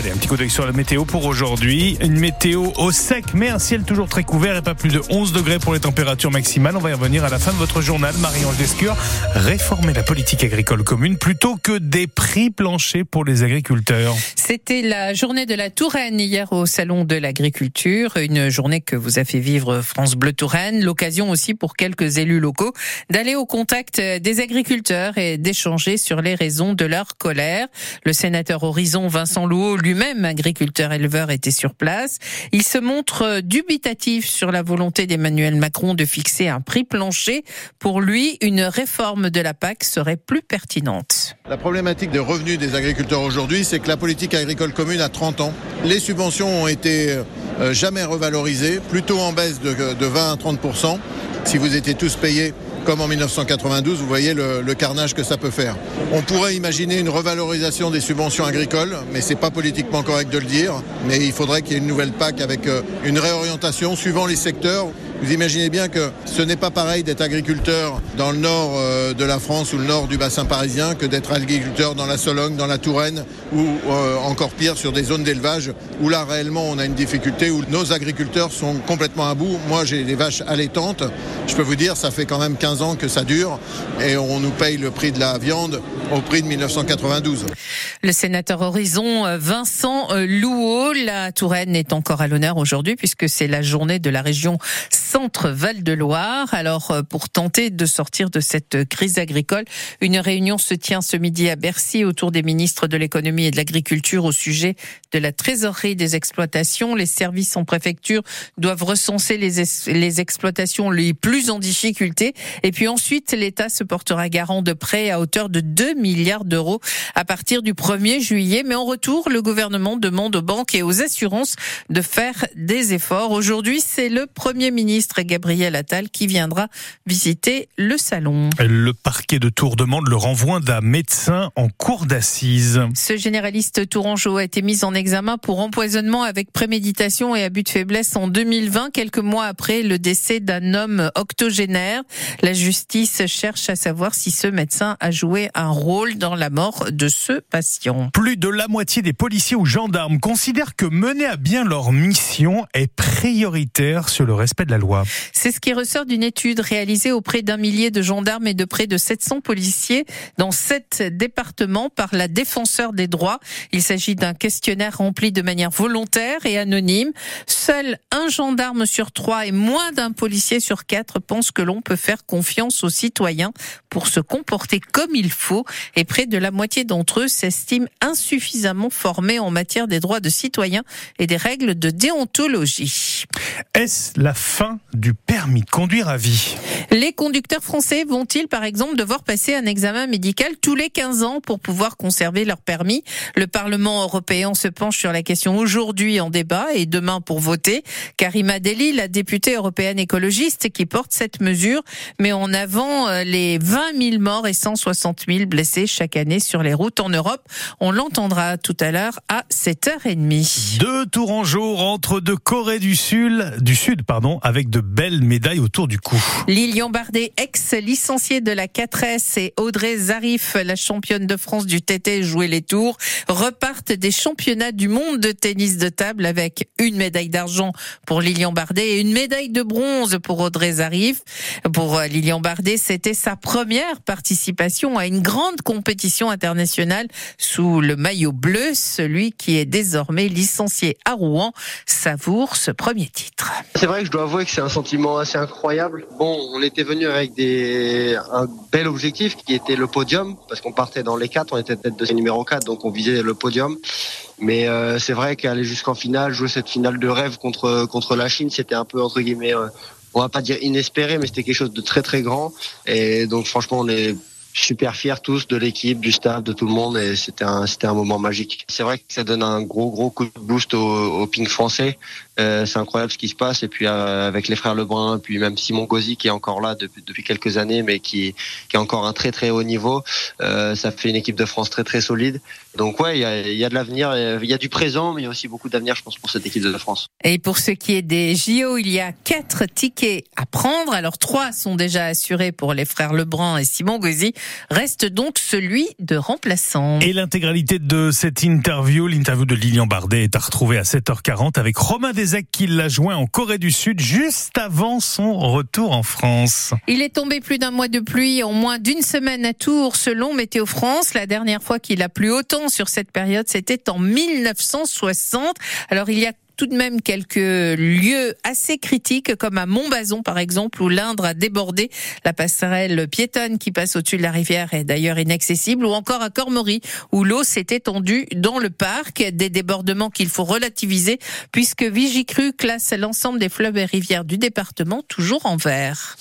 Allez, un petit coup d'œil sur la météo pour aujourd'hui. Une météo au sec, mais un ciel toujours très couvert et pas plus de 11 degrés pour les températures maximales. On va y revenir à la fin de votre journal. Marie-Ange Descure, réformer la politique agricole commune plutôt que des prix planchers pour les agriculteurs. C'était la journée de la Touraine hier au Salon de l'Agriculture. Une journée que vous a fait vivre France Bleu Touraine. L'occasion aussi pour quelques élus locaux d'aller au contact des agriculteurs et d'échanger sur les raisons de leur colère. Le sénateur Horizon Vincent Louot, lui-même agriculteur éleveur, était sur place. Il se montre dubitatif sur la volonté d'Emmanuel Macron de fixer un prix plancher. Pour lui, une réforme de la PAC serait plus pertinente. La problématique de revenus des agriculteurs aujourd'hui, c'est que la politique agricole commune a 30 ans. Les subventions ont été euh, jamais revalorisées, plutôt en baisse de 20 à 30% Si vous étiez tous payés comme en 1992, vous voyez le, carnage que ça peut faire. On pourrait imaginer une revalorisation des subventions agricoles, mais c'est pas politiquement correct de le dire. Mais il faudrait qu'il y ait une nouvelle PAC avec euh, une réorientation suivant les secteurs. Vous imaginez bien que ce n'est pas pareil d'être agriculteur dans le nord euh, de la France ou le nord du bassin parisien que d'être agriculteur dans la Sologne, dans la Touraine ou euh, encore pire sur des zones d'élevage où là réellement on a une difficulté où nos agriculteurs sont complètement à bout. Moi j'ai des vaches allaitantes. Je peux vous dire ça fait quand même 15 ans que ça dure et on nous paye le prix de la viande au prix de 1992. Le sénateur Horizon Vincent Louot, la Touraine est encore à l'honneur aujourd'hui puisque c'est la journée de la région centre Val-de-Loire. Alors, pour tenter de sortir de cette crise agricole, une réunion se tient ce midi à Bercy autour des ministres de l'économie et de l'agriculture au sujet de la trésorerie des exploitations. Les services en préfecture doivent recenser les, les exploitations les plus en difficulté. Et puis ensuite, l'État se portera garant de prêts à hauteur de 2 milliards d'euros à partir du 1er juillet. Mais en retour, le gouvernement demande aux banques et aux assurances de faire des efforts. Aujourd'hui, c'est le Premier ministre Gabriel Attal qui viendra visiter le salon. Le parquet de Tours demande le renvoi d'un médecin en cour d'assises. Ce généraliste tourangeau a été mis en examen pour empoisonnement avec préméditation et abus de faiblesse en 2020, quelques mois après le décès d'un homme octogénaire. La justice cherche à savoir si ce médecin a joué un rôle dans la mort de ce patient. Plus de la moitié des policiers ou gendarmes considèrent que mener à bien leur mission est prioritaire sur le respect de la loi. C'est ce qui ressort d'une étude réalisée auprès d'un millier de gendarmes et de près de 700 policiers dans sept départements par la défenseur des droits. Il s'agit d'un questionnaire rempli de manière volontaire et anonyme. Seul un gendarme sur trois et moins d'un policier sur quatre pensent que l'on peut faire confiance aux citoyens pour se comporter comme il faut et près de la moitié d'entre eux s'estiment insuffisamment formés en matière des droits de citoyens et des règles de déontologie. Est-ce la fin du permis de conduire à vie Les conducteurs français vont-ils par exemple devoir passer un examen médical tous les 15 ans pour pouvoir conserver leur permis? Le Parlement européen se penche sur la question aujourd'hui en débat et demain pour voter. Karima Deli, la députée européenne écologiste qui porte cette mesure, met en avant les 20 000 morts et 160 000 blessés chaque année sur les routes en Europe. On l'entendra tout à l'heure à 7h30. Deux tours en jour entre de Corée du Sud, du Sud pardon, avec de belles médailles autour du cou. Lilian Bardet, ex-licenciée de la 4S et Audrey Zarif, la championne de France du TT jouer les tours, repartent des championnats du monde de tennis de table avec une médaille d'argent pour Lilian Bardet et une médaille de bronze pour Audrey Zarif. Pour Lilian Bardet, c'était sa première participation à une grande compétition internationale sous le maillot bleu, celui qui est désormais licencié à Rouen, savoure ce premier titre. C'est vrai que je dois avouer que c'est un sentiment assez incroyable. Bon, on était venu avec des un bel objectif qui était le podium parce qu'on partait dans les quatre, on était tête de numéro 4 donc on visait le podium. Mais euh, c'est vrai qu'aller jusqu'en finale, jouer cette finale de rêve contre contre la Chine, c'était un peu entre guillemets euh, on va pas dire inespéré mais c'était quelque chose de très très grand et donc franchement on est super fiers tous de l'équipe, du staff, de tout le monde et c'était un c'était un moment magique. C'est vrai que ça donne un gros gros coup de boost au, au ping français. Euh, c'est incroyable ce qui se passe et puis euh, avec les frères Lebrun, puis même Simon Gauzy qui est encore là depuis, depuis quelques années, mais qui qui est encore un très très haut niveau. Euh, ça fait une équipe de France très très solide. Donc ouais, il y a, y a de l'avenir, il y a du présent, mais il y a aussi beaucoup d'avenir, je pense, pour cette équipe de France. Et pour ce qui est des JO, il y a quatre tickets à prendre. Alors trois sont déjà assurés pour les frères Lebrun et Simon Gauzy. Reste donc celui de remplaçant. Et l'intégralité de cette interview, l'interview de Lilian Bardet, est à retrouver à 7h40 avec Romain Desec qui l'a joint en Corée du Sud juste avant son retour en France. Il est tombé plus d'un mois de pluie en moins d'une semaine à Tours selon Météo France. La dernière fois qu'il a plu autant sur cette période, c'était en 1960. Alors il y a tout de même quelques lieux assez critiques, comme à Montbazon par exemple, où l'Indre a débordé. La passerelle piétonne qui passe au-dessus de la rivière est d'ailleurs inaccessible, ou encore à Cormery, où l'eau s'est étendue dans le parc. Des débordements qu'il faut relativiser, puisque Vigicru classe l'ensemble des fleuves et rivières du département toujours en vert.